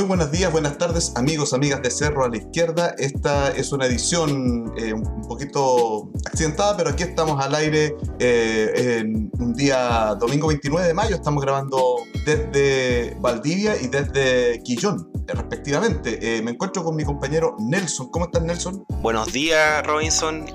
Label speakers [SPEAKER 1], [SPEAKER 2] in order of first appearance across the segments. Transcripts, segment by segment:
[SPEAKER 1] Muy buenos días, buenas tardes, amigos, amigas de Cerro a la Izquierda. Esta es una edición eh, un poquito accidentada, pero aquí estamos al aire eh, en un día domingo 29 de mayo. Estamos grabando desde Valdivia y desde Quillón, respectivamente. Eh, me encuentro con mi compañero Nelson. ¿Cómo estás, Nelson?
[SPEAKER 2] Buenos días, Robinson.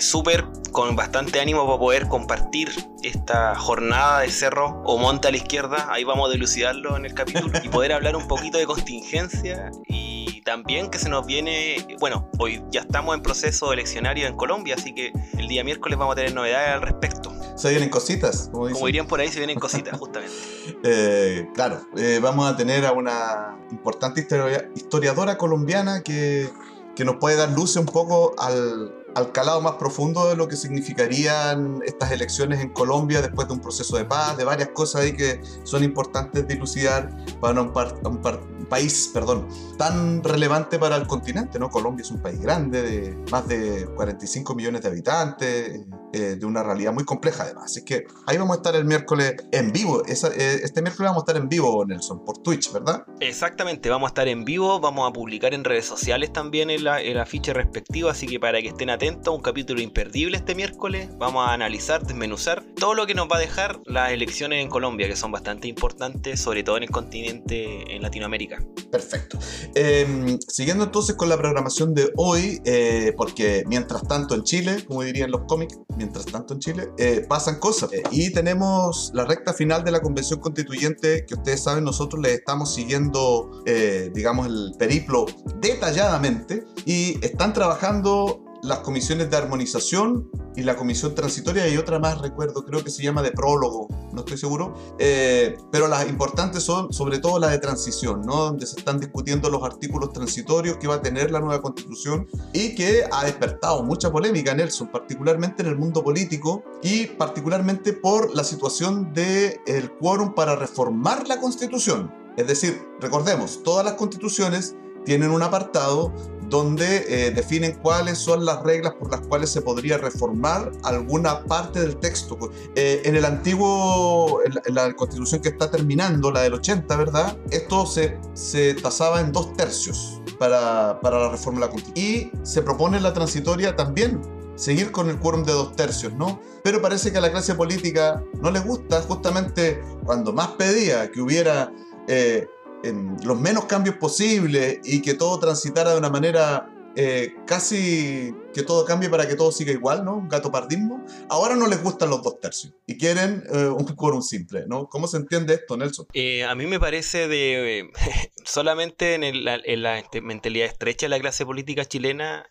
[SPEAKER 2] Súper, con bastante ánimo para poder compartir esta jornada de Cerro o Monte a la Izquierda. Ahí vamos a dilucidarlo en el capítulo y poder hablar un poquito de contingencia y también que se nos viene, bueno, hoy ya estamos en proceso eleccionario en Colombia, así que el día miércoles vamos a tener novedades al respecto.
[SPEAKER 1] Se vienen cositas,
[SPEAKER 2] como, como dirían por ahí, se vienen cositas, justamente.
[SPEAKER 1] Eh, claro, eh, vamos a tener a una importante historiadora colombiana que, que nos puede dar luces un poco al, al calado más profundo de lo que significarían estas elecciones en Colombia después de un proceso de paz, de varias cosas ahí que son importantes dilucidar para un, un país perdón, tan relevante para el continente. ¿no? Colombia es un país grande, de más de 45 millones de habitantes, eh, de una realidad muy compleja además. Así que ahí vamos a estar el miércoles en vivo. Eh, este miércoles vamos a estar en vivo, Nelson, por Twitch, ¿verdad?
[SPEAKER 2] Exactamente, vamos a estar en vivo, vamos a publicar en redes sociales también el, el afiche respectivo, así que para que estén atentos, un capítulo imperdible este miércoles. Vamos a analizar, desmenuzar todo lo que nos va a dejar las elecciones en Colombia, que son bastante importantes, sobre todo en el continente, en Latinoamérica.
[SPEAKER 1] Perfecto. Em, siguiendo entonces con la programación de hoy, eh, porque mientras tanto en Chile, como dirían los cómics, mientras tanto en Chile, eh, pasan cosas. Eh, y tenemos la recta final de la convención constituyente, que ustedes saben, nosotros les estamos siguiendo, eh, digamos, el periplo detalladamente y están trabajando las comisiones de armonización y la comisión transitoria y otra más, recuerdo, creo que se llama de prólogo, no estoy seguro, eh, pero las importantes son sobre todo las de transición, ¿no? donde se están discutiendo los artículos transitorios que va a tener la nueva constitución y que ha despertado mucha polémica, Nelson, particularmente en el mundo político y particularmente por la situación del el quórum para reformar la constitución. Es decir, recordemos, todas las constituciones tienen un apartado donde eh, definen cuáles son las reglas por las cuales se podría reformar alguna parte del texto. Eh, en el antiguo, en la, constitución que está terminando, la del 80, ¿verdad? Esto se, se tasaba en dos tercios para, para la reforma de la constitución. Y se propone en la transitoria también seguir con el quórum de dos tercios, ¿no? Pero parece que a la clase política no les gusta justamente cuando más pedía que hubiera... Eh, en los menos cambios posibles y que todo transitara de una manera eh, casi que todo cambie para que todo siga igual, ¿no? Un gato pardismo. Ahora no les gustan los dos tercios y quieren eh, un quórum simple, ¿no? ¿Cómo se entiende esto, Nelson?
[SPEAKER 2] Eh, a mí me parece de solamente en, la este, mentalidad estrecha de la clase política chilena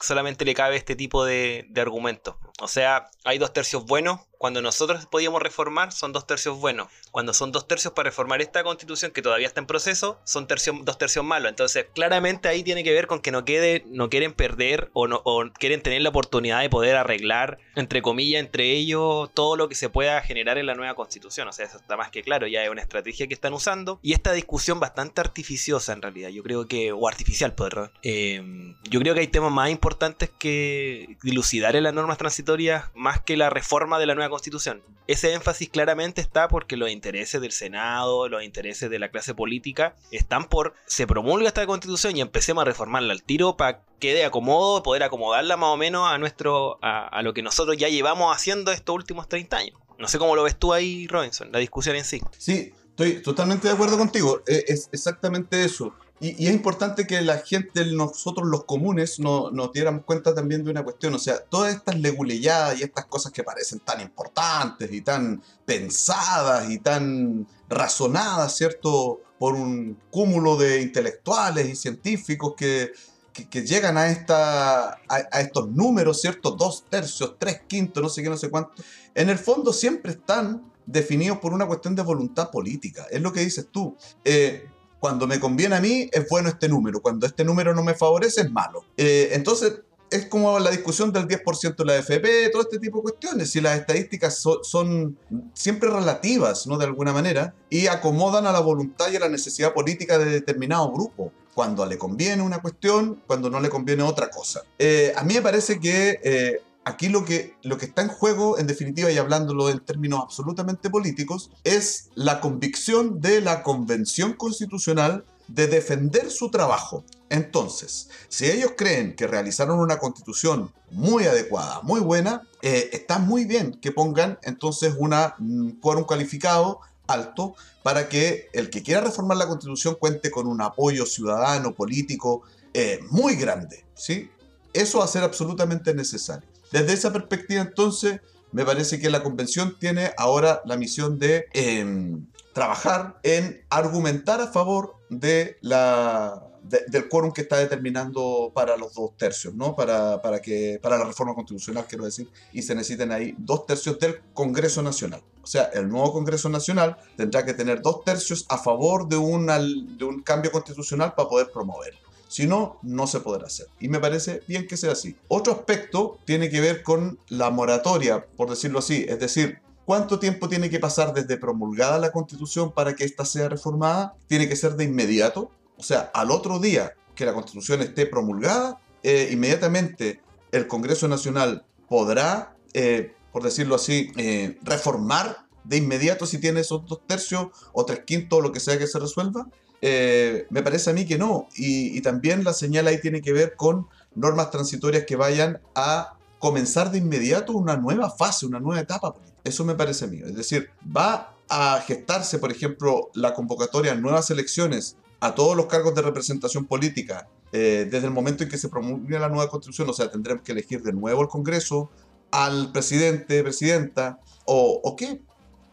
[SPEAKER 2] solamente le cabe este tipo de argumentos. O sea, hay dos tercios buenos cuando nosotros podíamos reformar, son dos tercios buenos. Cuando son dos tercios para reformar esta constitución, que todavía está en proceso, son dos tercios malos. Entonces, claramente ahí tiene que ver con que no, quede, no quieren perder o, no, quieren tener la oportunidad de poder arreglar, entre comillas, entre ellos, todo lo que se pueda generar en la nueva constitución. O sea, eso está más que claro, ya es una estrategia que están usando. Y esta discusión bastante artificiosa en realidad, yo creo que, o artificial, perdón. Eh, yo creo que hay temas más importantes que dilucidar en las normas transitorias, más que la reforma de la nueva constitución. Ese énfasis claramente está porque los intereses del Senado, los intereses de la clase política están por se promulga esta constitución y empecemos a reformarla al tiro para que de acomodo, poder acomodarla más o menos a nuestro a, lo que nosotros ya llevamos haciendo estos últimos 30 años. No sé cómo lo ves tú ahí, Robinson, la discusión en sí.
[SPEAKER 1] Sí, estoy totalmente de acuerdo contigo. Eh, es exactamente eso. Y, es importante que la gente, nosotros los comunes, no, nos diéramos cuenta también de una cuestión. O sea, todas estas leguleyadas y estas cosas que parecen tan importantes y tan pensadas y tan razonadas, ¿cierto? Por un cúmulo de intelectuales y científicos que, que, llegan a, esta, a, estos números, ¿cierto? Dos tercios, tres quintos, no sé qué, no sé cuánto. En el fondo siempre están definidos por una cuestión de voluntad política. Es lo que dices tú. Eh, cuando me conviene a mí es bueno este número, cuando este número no me favorece es malo. Eh, entonces, es como la discusión del 10% de la FP, todo este tipo de cuestiones. Si las estadísticas son siempre relativas, ¿no? De alguna manera, y acomodan a la voluntad y a la necesidad política de determinado grupo. Cuando le conviene una cuestión, cuando no le conviene otra cosa. Eh, a mí me parece que eh, aquí lo que, lo que está en juego, en definitiva, y hablándolo en términos absolutamente políticos, es la convicción de la Convención Constitucional de defender su trabajo. Entonces, si ellos creen que realizaron una constitución muy adecuada, muy buena, eh, está muy bien que pongan entonces una mm, quórum calificado alto para que el que quiera reformar la constitución cuente con un apoyo ciudadano, político eh, muy grande. ¿sí? Eso va a ser absolutamente necesario. Desde esa perspectiva, entonces, me parece que la convención tiene ahora la misión de em, trabajar en argumentar a favor de la, del quórum que está determinando para los dos tercios, ¿no? Para, para, que, para la reforma constitucional, quiero decir, y se necesiten ahí dos tercios del Congreso Nacional. O sea, el nuevo Congreso Nacional tendrá que tener dos tercios a favor de, de un cambio constitucional para poder promoverlo. Si no, no se podrá hacer. Y me parece bien que sea así. Otro aspecto tiene que ver con la moratoria, por decirlo así. Es decir, ¿cuánto tiempo tiene que pasar desde promulgada la constitución para que ésta sea reformada? ¿Tiene que ser de inmediato? O sea, al otro día que la constitución esté promulgada, eh, inmediatamente el Congreso Nacional podrá, eh, por decirlo así, eh, reformar de inmediato si tiene esos dos tercios o tres quintos o lo que sea que se resuelva. Eh, me parece a mí que no. Y, también la señal ahí tiene que ver con normas transitorias que vayan a comenzar de inmediato una nueva fase, una nueva etapa. Eso me parece a mí. Es decir, va a gestarse, por ejemplo, la convocatoria a nuevas elecciones a todos los cargos de representación política eh, desde el momento en que se promulgue la nueva constitución. O sea, tendremos que elegir de nuevo el Congreso, al presidente, presidenta, o, o qué.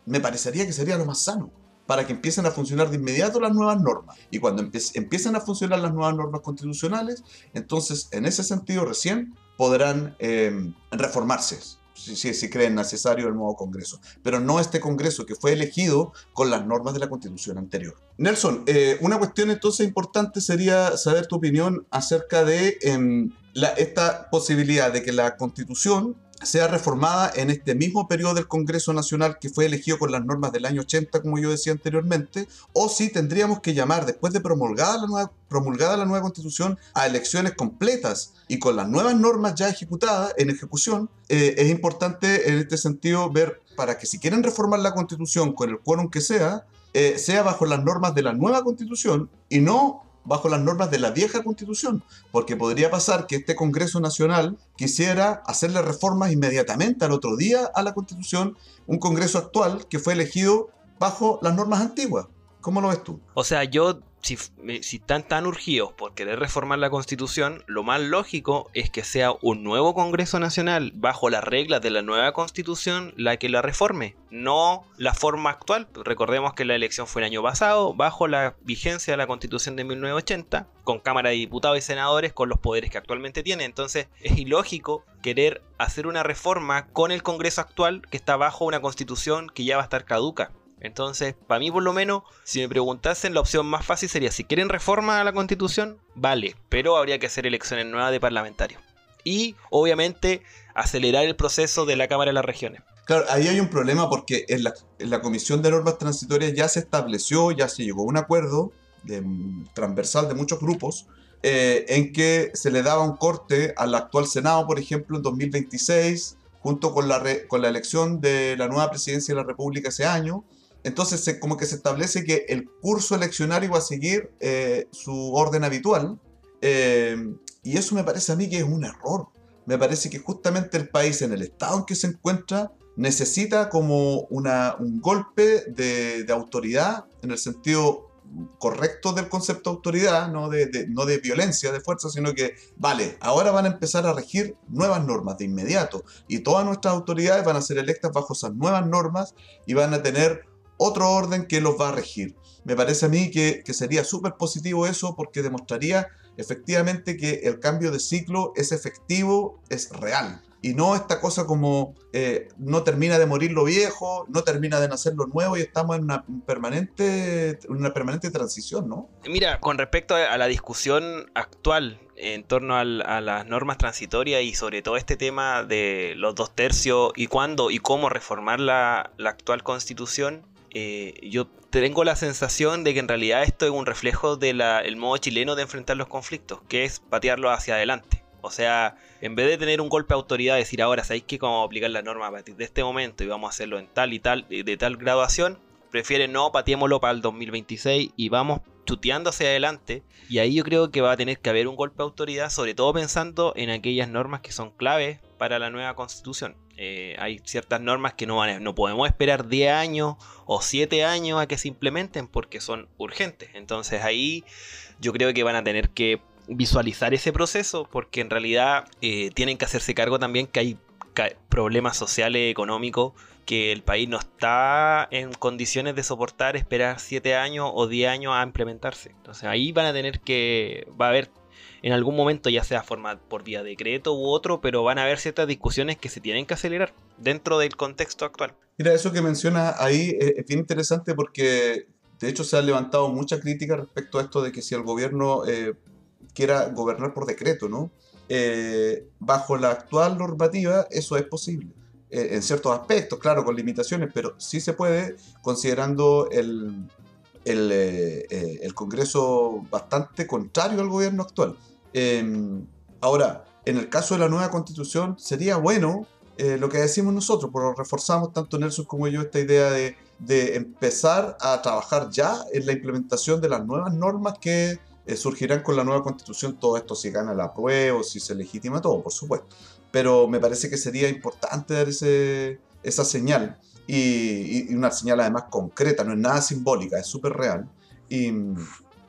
[SPEAKER 1] Me parecería que sería lo más sano para que empiecen a funcionar de inmediato las nuevas normas. Y cuando empiecen a funcionar las nuevas normas constitucionales, entonces en ese sentido recién podrán em, reformarse. Si, si, creen necesario el nuevo Congreso, pero no este Congreso que fue elegido con las normas de la Constitución anterior. Nelson, eh, una cuestión entonces importante sería saber tu opinión acerca de em, esta posibilidad de que la Constitución sea reformada en este mismo periodo del Congreso Nacional que fue elegido con las normas del año 80, como yo decía anteriormente, o si tendríamos que llamar, después de promulgada la nueva, promulgada la nueva constitución, a elecciones completas y con las nuevas normas ya ejecutadas, en ejecución, eh, es importante en este sentido ver para que si quieren reformar la constitución con el quórum que sea, eh, sea bajo las normas de la nueva constitución y no bajo las normas de la vieja constitución, porque podría pasar que este Congreso Nacional quisiera hacerle reformas inmediatamente al otro día a la constitución, un Congreso actual que fue elegido bajo las normas antiguas. ¿Cómo lo ves tú?
[SPEAKER 2] O sea, yo si, están tan urgidos por querer reformar la constitución, lo más lógico es que sea un nuevo Congreso Nacional bajo las reglas de la nueva constitución la que la reforme, no la forma actual. Recordemos que la elección fue el año pasado, bajo la vigencia de la constitución de 1980, con Cámara de Diputados y Senadores con los poderes que actualmente tiene. Entonces es ilógico querer hacer una reforma con el Congreso actual que está bajo una constitución que ya va a estar caduca. Entonces, para mí por lo menos, si me preguntasen, la opción más fácil sería, si quieren reforma a la constitución, vale, pero habría que hacer elecciones nuevas de parlamentarios. Y, obviamente, acelerar el proceso de la Cámara de las Regiones.
[SPEAKER 1] Claro, ahí hay un problema porque en la, Comisión de Normas Transitorias ya se estableció, ya se llegó a un acuerdo de, transversal de muchos grupos, eh, en que se le daba un corte al actual Senado, por ejemplo, en 2026, junto con con la elección de la nueva presidencia de la República ese año, entonces, se, como que se establece que el curso eleccionario va a seguir eh, su orden habitual. Eh, y eso me parece a mí que es un error. Me parece que justamente el país, en el estado en que se encuentra, necesita como una, un golpe de, autoridad, en el sentido correcto del concepto de autoridad, no de, no de violencia, de fuerza, sino que, vale, ahora van a empezar a regir nuevas normas de inmediato y todas nuestras autoridades van a ser electas bajo esas nuevas normas y van a tener otro orden que los va a regir. Me parece a mí que, sería súper positivo eso porque demostraría efectivamente que el cambio de ciclo es efectivo, es real. Y no esta cosa como eh, no termina de morir lo viejo, no termina de nacer lo nuevo y estamos en una permanente, una permanente transición, ¿no?
[SPEAKER 2] Mira, con respecto a la discusión actual en torno a las normas transitorias y sobre todo este tema de los dos tercios y cuándo y cómo reformar la, la actual constitución, eh, yo tengo la sensación de que en realidad esto es un reflejo del modo chileno de enfrentar los conflictos, que es patearlo hacia adelante. O sea, en vez de tener un golpe de autoridad, decir ahora, ¿sabéis que vamos a aplicar la norma a partir de este momento y vamos a hacerlo en tal y tal, de tal graduación? Prefieren no, pateémoslo para el 2026 y vamos chuteando hacia adelante. Y ahí yo creo que va a tener que haber un golpe de autoridad, sobre todo pensando en aquellas normas que son claves para la nueva constitución. Eh, hay ciertas normas que no, van no podemos esperar 10 años o 7 años a que se implementen porque son urgentes. Entonces ahí yo creo que van a tener que visualizar ese proceso porque en realidad eh, tienen que hacerse cargo también que hay problemas sociales, económicos, que el país no está en condiciones de soportar esperar 7 años o 10 años a implementarse. Entonces ahí van a tener que, va a haber en algún momento, ya sea forma por vía decreto u otro, pero van a haber ciertas discusiones que se tienen que acelerar dentro del contexto actual.
[SPEAKER 1] Mira, eso que menciona ahí es bien interesante porque de hecho se ha levantado mucha crítica respecto a esto de que si el gobierno eh, quiera gobernar por decreto, ¿no? Eh, bajo la actual normativa eso es posible. Eh, en ciertos aspectos, claro, con limitaciones, pero sí se puede considerando el, el, eh, el Congreso bastante contrario al gobierno actual. Em, ahora, en el caso de la nueva constitución, sería bueno lo que decimos nosotros, porque reforzamos tanto Nelson como yo esta idea de, de empezar a trabajar ya en la implementación de las nuevas normas que eh, surgirán con la nueva constitución todo esto si gana la prueba, si se legitima todo, por supuesto. Pero me parece que sería importante dar ese, esa señal y, una señal además concreta, no es nada simbólica, es súper real. Y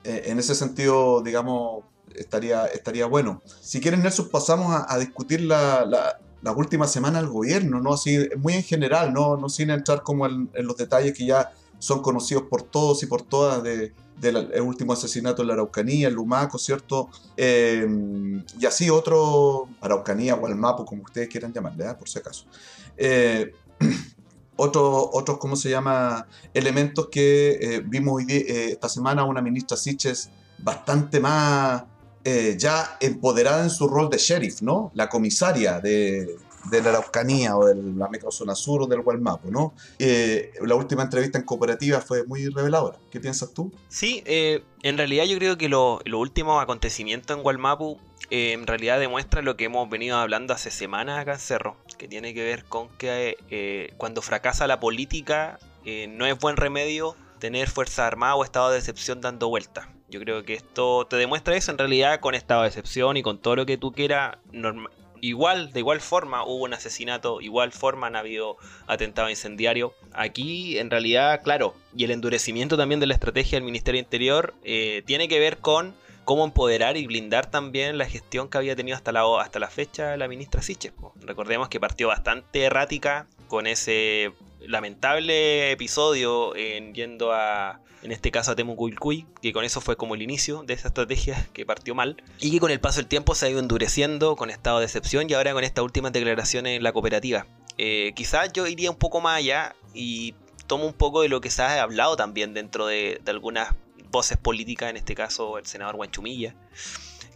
[SPEAKER 1] eh, en ese sentido, digamos, estaría, estaría bueno. Si quieren, Nelson, pasamos a, discutir la, la, última semana del gobierno, ¿no? Así, muy en general, no, no sin entrar como en los detalles que ya son conocidos por todos y por todas de del último asesinato en la Araucanía, el Lumaco, ¿cierto? Em, y así otro, Araucanía o Almapo, como ustedes quieran llamarle, ¿eh? por si acaso. Eh, otros, ¿cómo se llama? Elementos que eh, vimos hoy esta semana una ministra Siches bastante más ya empoderada en su rol de sheriff, ¿no? La comisaria de, de la Araucanía o de la microzona sur o del Gualmapo, ¿no? Eh, la última entrevista en cooperativa fue muy reveladora. ¿Qué piensas tú?
[SPEAKER 2] Sí, eh, en realidad yo creo que los lo últimos acontecimientos en Gualmapu eh, en realidad demuestran lo que hemos venido hablando hace semanas acá en Cerro, que tiene que ver con que cuando fracasa la política no es buen remedio tener fuerza armada o estado de excepción dando vueltas. Yo creo que esto te demuestra eso en realidad con estado de excepción y con todo lo que tú quieras igual, de igual forma hubo un asesinato, igual forma han habido atentado incendiario. Aquí, en realidad, claro, y el endurecimiento también de la estrategia del Ministerio Interior eh, tiene que ver con cómo empoderar y blindar también la gestión que había tenido hasta la, hasta la fecha la ministra Siches. Recordemos que partió bastante errática con ese lamentable episodio en yendo a en este caso a Temucuilcuy, que con eso fue como el inicio de esa estrategia que partió mal, y que con el paso del tiempo se ha ido endureciendo con estado de excepción y ahora con estas últimas declaraciones en la cooperativa. Eh, quizás yo iría un poco más allá y tomo un poco de lo que se ha hablado también dentro de, algunas voces políticas, en este caso el senador Guanchumilla,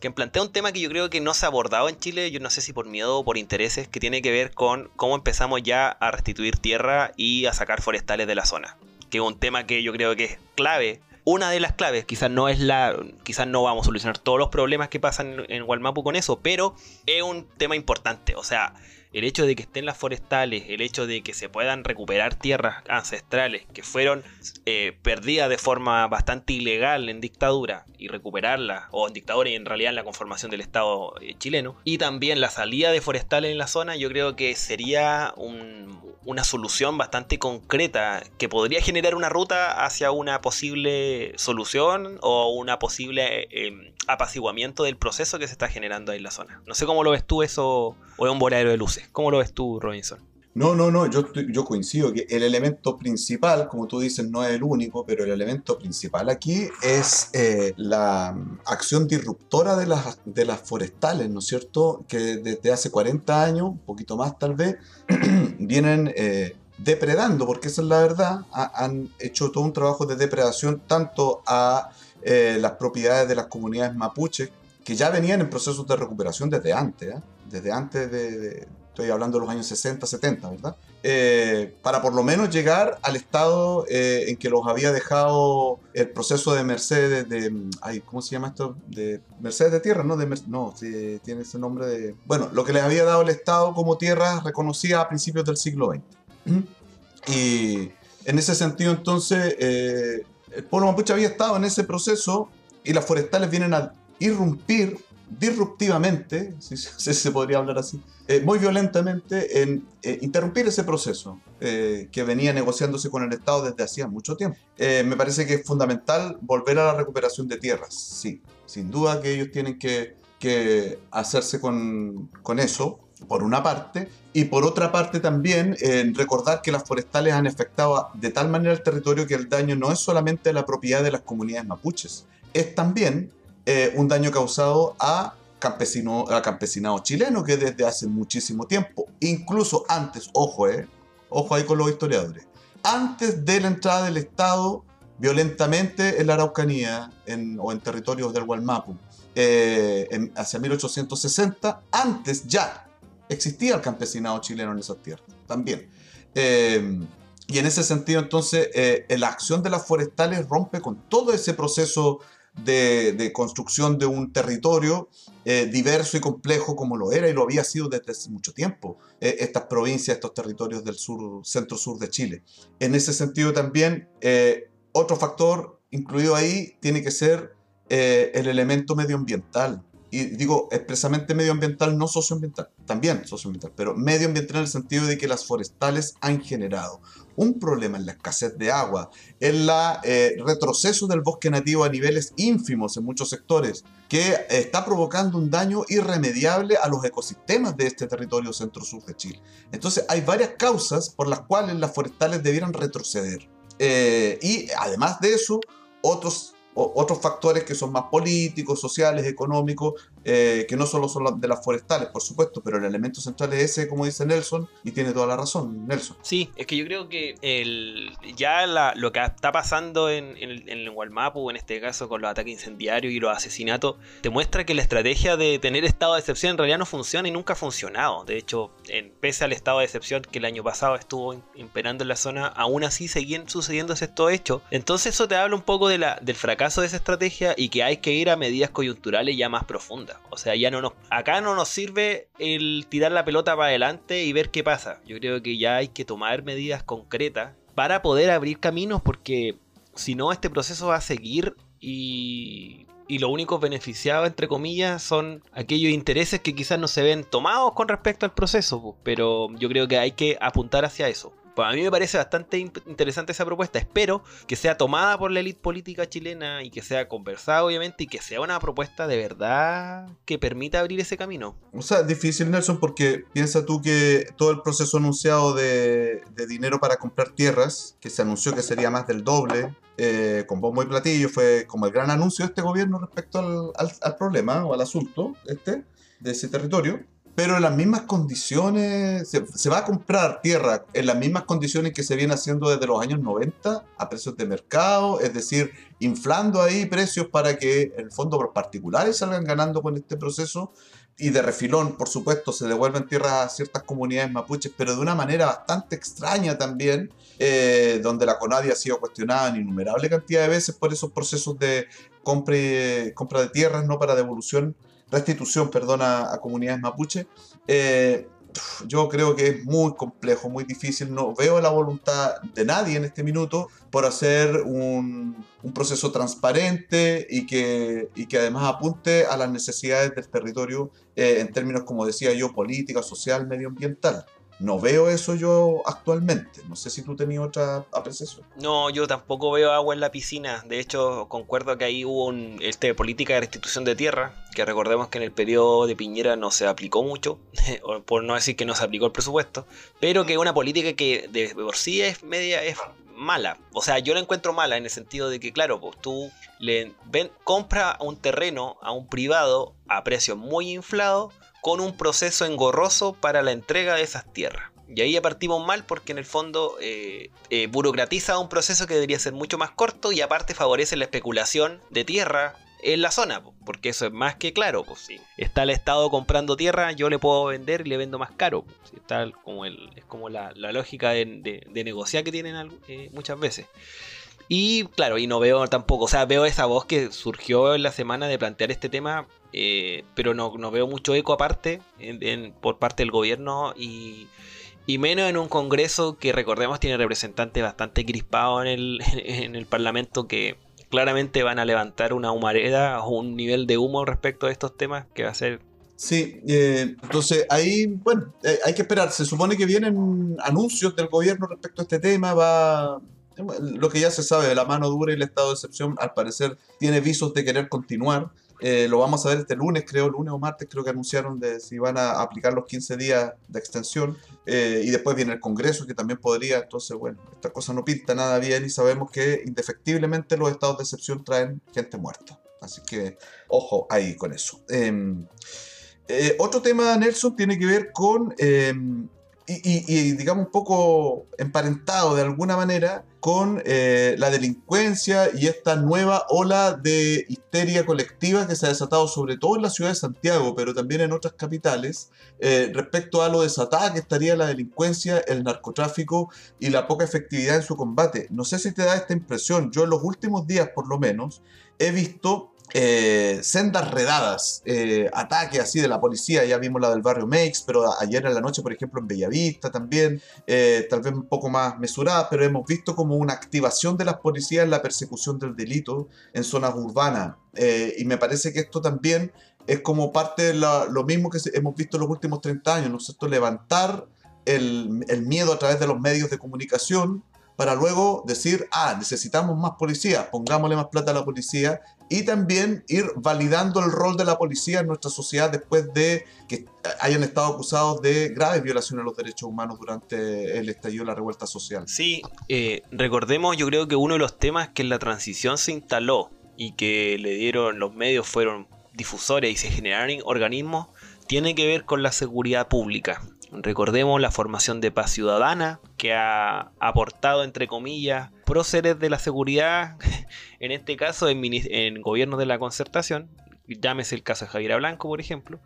[SPEAKER 2] que plantea un tema que yo creo que no se ha abordado en Chile, yo no sé si por miedo o por intereses, que tiene que ver con cómo empezamos ya a restituir tierra y a sacar forestales de la zona que es un tema que yo creo que es clave. Una de las claves, quizás no es la. Quizás no vamos a solucionar todos los problemas que pasan en, en con eso, pero es un tema importante. O sea, el hecho de que estén las forestales, el hecho de que se puedan recuperar tierras ancestrales que fueron eh, perdidas de forma bastante ilegal en dictadura y recuperarlas, o en dictadura y en realidad en la conformación del Estado eh, chileno, y también la salida de forestales en la zona, yo creo que sería una solución bastante concreta que podría generar una ruta hacia una posible solución o una posible eh, apaciguamiento del proceso que se está generando ahí en la zona. No sé cómo lo ves tú eso, o es un voladero de luces. ¿Cómo lo ves tú, Robinson?
[SPEAKER 1] No, no, no, yo, coincido que el elemento principal, como tú dices, no es el único, pero el elemento principal aquí es eh, la acción disruptora de las, de las forestales, ¿no es cierto? Que desde hace 40 años, un poquito más tal vez, vienen eh, depredando, porque esa es la verdad, han hecho todo un trabajo de depredación tanto a eh, las propiedades de las comunidades mapuches, que ya venían en procesos de recuperación desde antes, desde antes de estoy hablando de los años 60, 70, ¿verdad? Eh, para por lo menos llegar al estado eh, en que los había dejado el proceso de Mercedes, de, ay, ¿cómo se llama esto? De Mercedes de tierra, ¿no? De no, tiene ese nombre de... Bueno, lo que les había dado el Estado como tierra reconocida a principios del siglo XX. Y en ese sentido, entonces, eh, El pueblo mapuche había estado en ese proceso y las forestales vienen a irrumpir disruptivamente, si, se podría hablar así, eh, muy violentamente en eh, interrumpir ese proceso eh, que venía negociándose con el Estado desde hacía mucho tiempo. me parece que es fundamental volver a la recuperación de tierras, sí, sin duda que ellos tienen que, hacerse con, eso, por una parte, y por otra parte también recordar que las forestales han afectado de tal manera el territorio que el daño no es solamente la propiedad de las comunidades mapuches, es también eh, un daño causado a, campesino, a campesinado chileno que desde hace muchísimo tiempo, incluso antes, ojo, eh, ojo ahí con los historiadores, antes de la entrada del Estado violentamente en la Araucanía o en territorios del Gualmapu, eh, hacia 1860, antes ya existía el campesinado chileno en esas tierras, también. Eh, y en ese sentido, entonces, la acción de las forestales rompe con todo ese proceso de, construcción de un territorio eh, diverso y complejo como lo era y lo había sido desde hace mucho tiempo, eh, estas provincias, estos territorios del sur, centro-sur de Chile. En ese sentido también, eh, otro factor incluido ahí tiene que ser el elemento medioambiental. Y digo expresamente medioambiental, no socioambiental, también socioambiental, pero medioambiental en el sentido de que las forestales han generado un problema en la escasez de agua, en la eh, retroceso del bosque nativo a niveles ínfimos en muchos sectores, que está provocando un daño irremediable a los ecosistemas de este territorio centro-sur de Chile. Entonces hay varias causas por las cuales las forestales debieran retroceder. Eh, y además de eso, otros otros factores que son más políticos, sociales, económicos, eh, que no solo son de las forestales, por supuesto, pero el elemento central es ese, como dice Nelson, y tiene toda la razón, Nelson.
[SPEAKER 2] Sí, es que yo creo que el, ya lo que está pasando en, en, en el Walmapu, en este caso con los ataques incendiarios y los asesinatos, muestra que la estrategia de tener estado de excepción en realidad no funciona y nunca ha funcionado. De hecho, en, pese al estado de excepción que el año pasado estuvo imperando en la zona, aún así seguían sucediéndose estos hechos. Entonces eso te habla un poco de la, del fracaso de esa estrategia y que hay que ir a medidas coyunturales ya más profundas. O sea, ya no nos, acá no nos sirve el tirar la pelota para adelante y ver qué pasa. Yo creo que ya hay que tomar medidas concretas para poder abrir caminos porque si no este proceso va a seguir y, y los únicos beneficiados, entre comillas, son aquellos intereses que quizás no se ven tomados con respecto al proceso, pero yo creo que hay que apuntar hacia eso. Pues a mí me parece bastante interesante esa propuesta. Espero que sea tomada por la élite política chilena y que sea conversada, obviamente, y que sea una propuesta de verdad que permita abrir ese camino.
[SPEAKER 1] O sea, difícil, Nelson, porque piensa tú que todo el proceso anunciado de, dinero para comprar tierras, que se anunció que sería más del doble, eh, con bombo y platillo, fue como el gran anuncio de este gobierno respecto al, al problema o al asunto este, de ese territorio pero en las mismas condiciones, se, va a comprar tierra en las mismas condiciones que se viene haciendo desde los años 90 a precios de mercado, es decir, inflando ahí precios para que en el fondo los particulares salgan ganando con este proceso y de refilón, por supuesto, se devuelven tierras a ciertas comunidades mapuches, pero de una manera bastante extraña también, eh, donde la CONADI ha sido cuestionada en innumerable cantidad de veces por esos procesos de compra de tierras, no para devolución restitución, perdona, a comunidades mapuche, eh, yo creo que es muy complejo, muy difícil. No veo la voluntad de nadie en este minuto por hacer un, proceso transparente y que, y que además apunte a las necesidades del territorio eh, en términos, como decía yo, política, social, medioambiental. No veo eso yo actualmente. No sé si tú tenías otra apreciación.
[SPEAKER 2] No, yo tampoco veo agua en la piscina. De hecho, concuerdo que ahí hubo un, este, política de restitución de tierra, que recordemos que en el periodo de Piñera no se aplicó mucho, por no decir que no se aplicó el presupuesto, pero que es una política que de por sí es media, es mala. O sea, yo la encuentro mala en el sentido de que, claro, pues tú le ven, compra un terreno a un privado a precio muy inflado con un proceso engorroso para la entrega de esas tierras. Y ahí ya partimos mal porque en el fondo eh, eh, burocratiza un proceso que debería ser mucho más corto y aparte favorece la especulación de tierra en la zona, porque eso es más que claro. Pues, si está el Estado comprando tierra, yo le puedo vender y le vendo más caro. Está como el, es como la, lógica de, negociar que tienen eh, muchas veces. Y claro, y no veo tampoco, o sea, veo esa voz que surgió en la semana de plantear este tema, eh, pero no, no, veo mucho eco aparte por parte del gobierno y, Y menos en un Congreso que recordemos tiene representantes bastante crispados en el, en el Parlamento que claramente van a levantar una humareda o un nivel de humo respecto a estos temas que va a ser
[SPEAKER 1] Sí, eh, entonces ahí, bueno, eh, hay que esperar. Se supone que vienen anuncios del gobierno respecto a este tema. Va lo que ya se sabe la mano dura y el estado de excepción, al parecer tiene visos de querer continuar. Eh, lo vamos a ver este lunes, creo, lunes o martes, creo que anunciaron de si van a aplicar los 15 días de extensión. y después viene el Congreso, que también podría. Entonces, bueno, esta cosa no pinta nada bien y sabemos que indefectiblemente los estados de excepción traen gente muerta. Así que, ojo ahí con eso. Em, eh, otro tema, Nelson, tiene que ver con, y, digamos un poco emparentado de alguna manera, con eh, la delincuencia y esta nueva ola de histeria colectiva que se ha desatado sobre todo en la ciudad de Santiago, pero también en otras capitales, eh, respecto a lo desatada que estaría la delincuencia, el narcotráfico y la poca efectividad en su combate. No sé si te da esta impresión, yo en los últimos días por lo menos he visto eh, sendas redadas, eh, ataques así de la policía, ya vimos la del barrio Makes, pero ayer en la noche, por ejemplo, en Bellavista también, eh, tal vez un poco más mesurada, pero hemos visto como una activación de las policías en la persecución del delito en zonas urbanas. y me parece que esto también es como parte de lo mismo que hemos visto en los últimos 30 años, ¿no es cierto? Levantar el, el miedo a través de los medios de comunicación para luego decir, ah, necesitamos más policía, pongámosle más plata a la policía y también ir validando el rol de la policía en nuestra sociedad después de que hayan estado acusados de graves violaciones a los derechos humanos durante el estallido de la revuelta social.
[SPEAKER 2] Sí, eh, recordemos, yo creo que uno de los temas que en la transición se instaló y que le dieron los medios fueron difusores y se generaron organismos, tiene que ver con la seguridad pública. Recordemos la formación de paz ciudadana que ha aportado, entre comillas, próceres de la seguridad, en este caso en, en gobiernos de la concertación, llámese el caso de Javier Blanco, por ejemplo,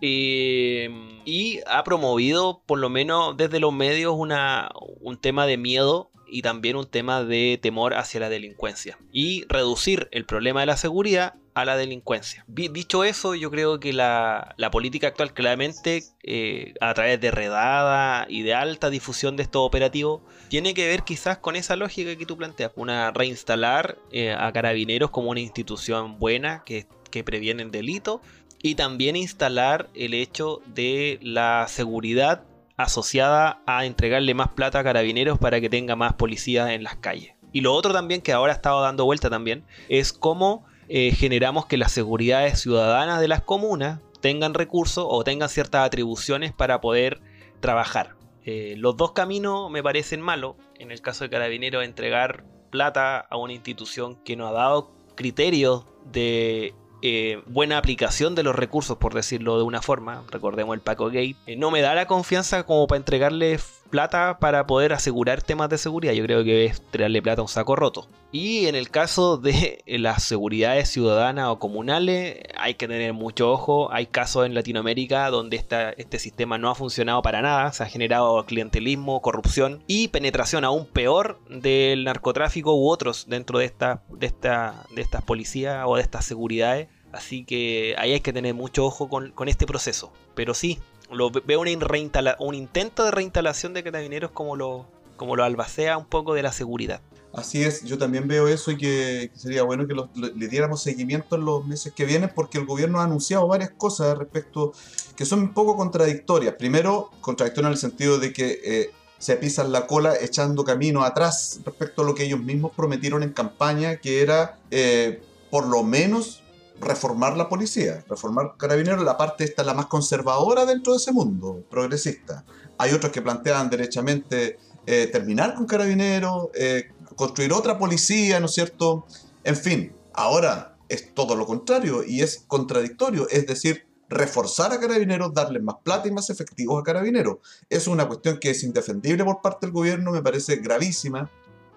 [SPEAKER 2] eh, y ha promovido, por lo menos desde los medios, una, un tema de miedo y también un tema de temor hacia la delincuencia. Y reducir el problema de la seguridad a la delincuencia. Dicho eso, yo creo que la, política actual claramente, eh, a través de redada y de alta difusión de estos operativos, tiene que ver quizás con esa lógica que tú planteas, una reinstalar eh, a carabineros como una institución buena que, que previene el delito y también instalar el hecho de la seguridad asociada a entregarle más plata a carabineros para que tenga más policías en las calles. Y lo otro también que ahora ha estado dando vuelta también es cómo eh, generamos que las seguridades ciudadanas de las comunas tengan recursos o tengan ciertas atribuciones para poder trabajar. Eh, los dos caminos me parecen malos. En el caso de Carabineros, entregar plata a una institución que no ha dado criterios de eh, buena aplicación de los recursos, por decirlo de una forma. Recordemos el Paco Gate. no me da la confianza como para entregarle plata para poder asegurar temas de seguridad. Yo creo que es tirarle plata a un saco roto. Y en el caso de las seguridades ciudadanas o comunales, hay que tener mucho ojo. Hay casos en Latinoamérica donde este sistema no ha funcionado para nada. Se ha generado clientelismo, corrupción y penetración aún peor del narcotráfico u otros dentro de, esta, de, esta, de estas policías o de estas seguridades. Así que ahí hay que tener mucho ojo con este proceso. Pero sí, lo, veo un intento de reinstalación de carabineros como lo, como lo albacea un poco de la seguridad.
[SPEAKER 1] Así es, yo también veo eso y que, sería bueno que le diéramos seguimiento en los meses que vienen porque el gobierno ha anunciado varias cosas respecto que son un poco contradictorias. Primero, contradictorias en el sentido de que eh, se pisan la cola echando camino atrás respecto a lo que ellos mismos prometieron en campaña, que era eh, por lo menos reformar la policía, reformar carabineros, la parte esta la más conservadora dentro de ese mundo, progresista. Hay otros que plantean derechamente eh, terminar con carabineros, eh, construir otra policía, ¿no es cierto? En fin, ahora es todo lo contrario y es contradictorio, es decir, reforzar a carabineros, darles más plata y más efectivos a carabineros. Es una cuestión que es indefendible por parte del gobierno, me parece gravísima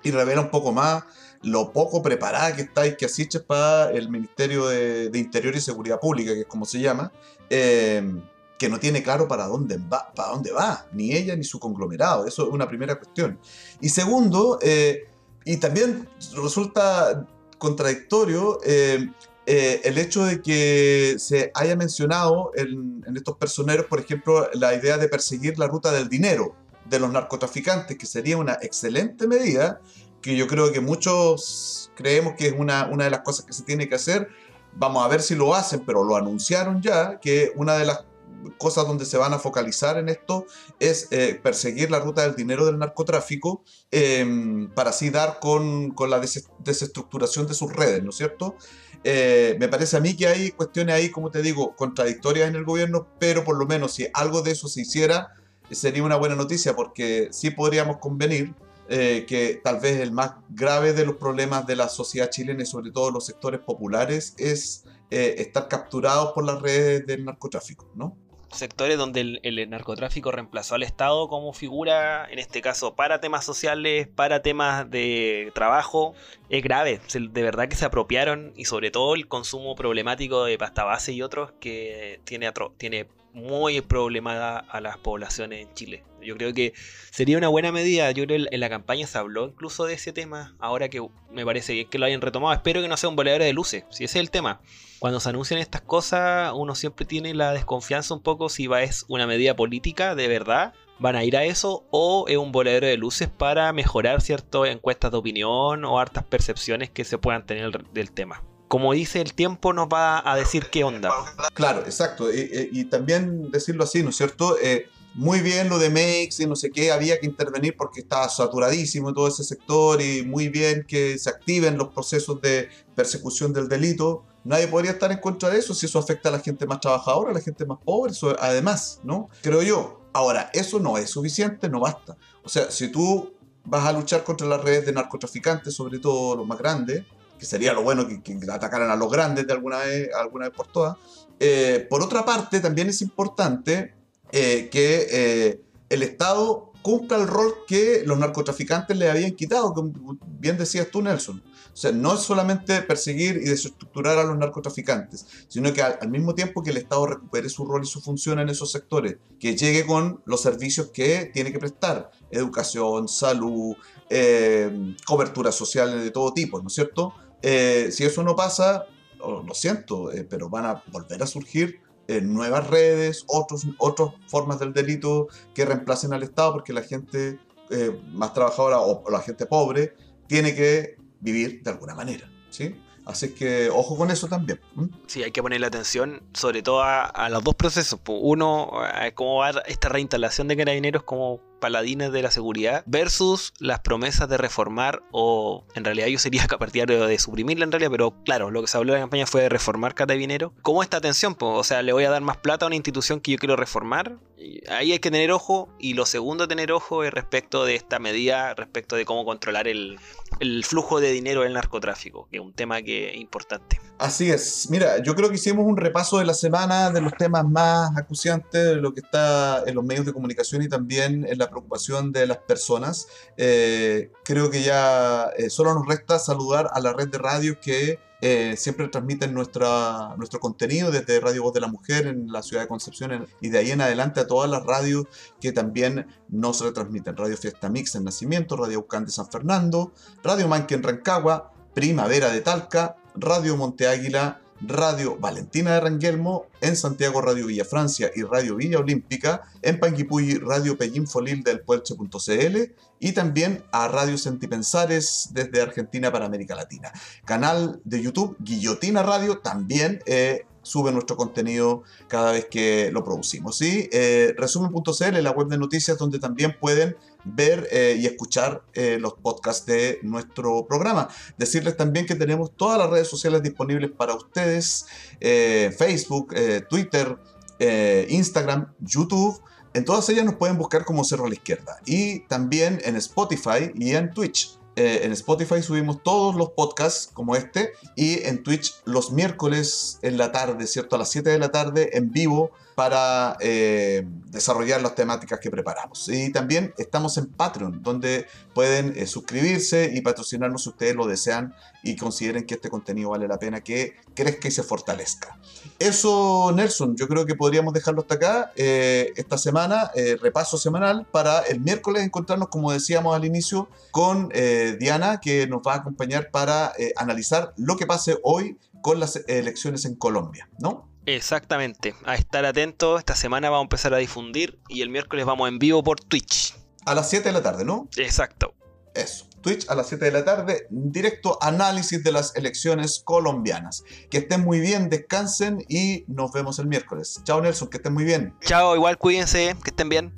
[SPEAKER 1] y revela un poco más lo poco preparada que estáis, que asiches para el Ministerio de, Interior y Seguridad Pública, que es como se llama, em, que no tiene claro para dónde, va, para dónde va, ni ella ni su conglomerado. Eso es una primera cuestión. Y segundo, eh, y también resulta contradictorio eh, eh, el hecho de que se haya mencionado en, en, estos personeros, por ejemplo, la idea de perseguir la ruta del dinero. De los narcotraficantes, que sería una excelente medida, que yo creo que muchos creemos que es una, una de las cosas que se tiene que hacer. Vamos a ver si lo hacen, pero lo anunciaron ya, que una de las cosas donde se van a focalizar en esto es eh, perseguir la ruta del dinero del narcotráfico em, para así dar con, con la desestructuración de sus redes, ¿no es cierto? Eh, me parece a mí que hay cuestiones ahí, como te digo, contradictorias en el gobierno, pero por lo menos si algo de eso se hiciera, sería una buena noticia porque sí podríamos convenir eh, que tal vez el más grave de los problemas de la sociedad chilena y sobre todo los sectores populares es estar capturados por las redes del narcotráfico, ¿no?
[SPEAKER 2] sectores donde el, narcotráfico reemplazó al Estado como figura, en este caso, para temas sociales, para temas de trabajo, es grave. De verdad que se apropiaron y sobre todo el consumo problemático de pasta base y otros que tiene, tiene muy problemada a las poblaciones en Chile. Yo creo que sería una buena medida. Yo creo que en la campaña se habló incluso de ese tema. Ahora que me parece bien que lo hayan retomado. Espero que no sea un volador de luces. Si ese es el tema. Cuando se anuncian estas cosas, uno siempre tiene la desconfianza un poco si va es una medida política de verdad. ¿Van a ir a eso? ¿O es un voladero de luces para mejorar ciertas encuestas de opinión o hartas percepciones que se puedan tener del tema? Como dice el tiempo, nos va a decir qué onda.
[SPEAKER 1] Claro, exacto. Y, también decirlo así, ¿no es cierto? Eh, muy bien lo de Makes y no sé qué, había que intervenir porque estaba saturadísimo todo ese sector y muy bien que se activen los procesos de persecución del delito. Nadie podría estar en contra de eso si eso afecta a la gente más trabajadora, a la gente más pobre, además, ¿no? Creo yo. Ahora, eso no es suficiente, no basta. O sea, si tú vas a luchar contra las redes de narcotraficantes, sobre todo los más grandes, que sería lo bueno que, atacaran a los grandes de alguna vez, alguna vez por todas. Eh, por otra parte, también es importante eh, que eh, el Estado cumpla el rol que los narcotraficantes le habían quitado, como bien decías tú, Nelson. O sea, no es solamente perseguir y desestructurar a los narcotraficantes, sino que al, mismo tiempo que el Estado recupere su rol y su función en esos sectores, que llegue con los servicios que tiene que prestar, educación, salud, cobertura social de todo tipo, ¿no es cierto? Eh, si eso no pasa, lo siento, eh, pero van a volver a surgir eh, nuevas redes, otros, otras formas del delito que reemplacen al Estado, porque la gente más trabajadora o, la gente pobre tiene que vivir de alguna manera. ¿sí? Así que ojo con eso también.
[SPEAKER 2] Sí, hay que ponerle atención sobre todo a, los dos procesos. Uno, cómo va esta reinstalación de carabineros como paladines de la seguridad versus las promesas de reformar o en realidad yo sería partidario de suprimirla en realidad, pero claro, lo que se habló en la campaña fue de reformar Carabinero. ¿Cómo esta atención? o sea, le voy a dar más plata a una institución que yo quiero reformar. Ahí hay que tener ojo y lo segundo tener ojo es respecto de esta medida, respecto de cómo controlar el, el flujo de dinero del narcotráfico, que es un tema que es importante.
[SPEAKER 1] Así es. Mira, yo creo que hicimos un repaso de la semana de los temas más acuciantes, de lo que está en los medios de comunicación y también en la preocupación de las personas. Eh, creo que ya eh, solo nos resta saludar a la red de radio que eh, siempre transmiten nuestro contenido desde Radio Voz de la Mujer en la ciudad de Concepción y de ahí en adelante a todas las radios que también nos retransmiten. Radio Fiesta Mix en Nacimiento, Radio Ucán de San Fernando, Radio Manque en Rancagua, Primavera de Talca, Radio Monte Águila, Radio Valentina de Ranguelmo, en Santiago Radio Villa Francia y Radio Villa Olímpica, en Panguipulli Radio Pellín del Puelche.cl y también a Radio Sentipensares desde Argentina para América Latina. Canal de YouTube Guillotina Radio también eh, sube nuestro contenido cada vez que lo producimos. ¿sí? Eh, la web de noticias donde también pueden ver eh, y escuchar eh, los podcasts de nuestro programa. Decirles también que tenemos todas las redes sociales disponibles para ustedes, Facebook, Twitter, Instagram, YouTube. En todas ellas nos pueden buscar como Cerro a la Izquierda. Y también en Spotify y en Twitch. Eh, en Spotify subimos todos los podcasts como este y en Twitch los miércoles en la tarde, ¿cierto? A las 7 de la tarde en vivo para eh, desarrollar las temáticas que preparamos. Y también estamos en Patreon, donde pueden eh, suscribirse y patrocinarnos si ustedes lo desean y consideren que este contenido vale la pena que crezca y se fortalezca. Eso, Nelson, yo creo que podríamos dejarlo hasta acá. Eh, esta semana, repaso semanal, para el miércoles encontrarnos, como decíamos al inicio, con Diana, que nos va a acompañar para analizar lo que pase hoy con las elecciones en Colombia, ¿no?
[SPEAKER 2] Exactamente, a estar atento. Esta semana vamos a empezar a difundir y el miércoles vamos en vivo por Twitch.
[SPEAKER 1] A las 7 de la tarde, ¿no?
[SPEAKER 2] Exacto.
[SPEAKER 1] Eso. Twitch a las 7 de la tarde, directo análisis de las elecciones colombianas. Que estén muy bien, descansen y nos vemos el miércoles. Chao Nelson, que estén muy bien.
[SPEAKER 2] Chao, igual cuídense, que estén bien.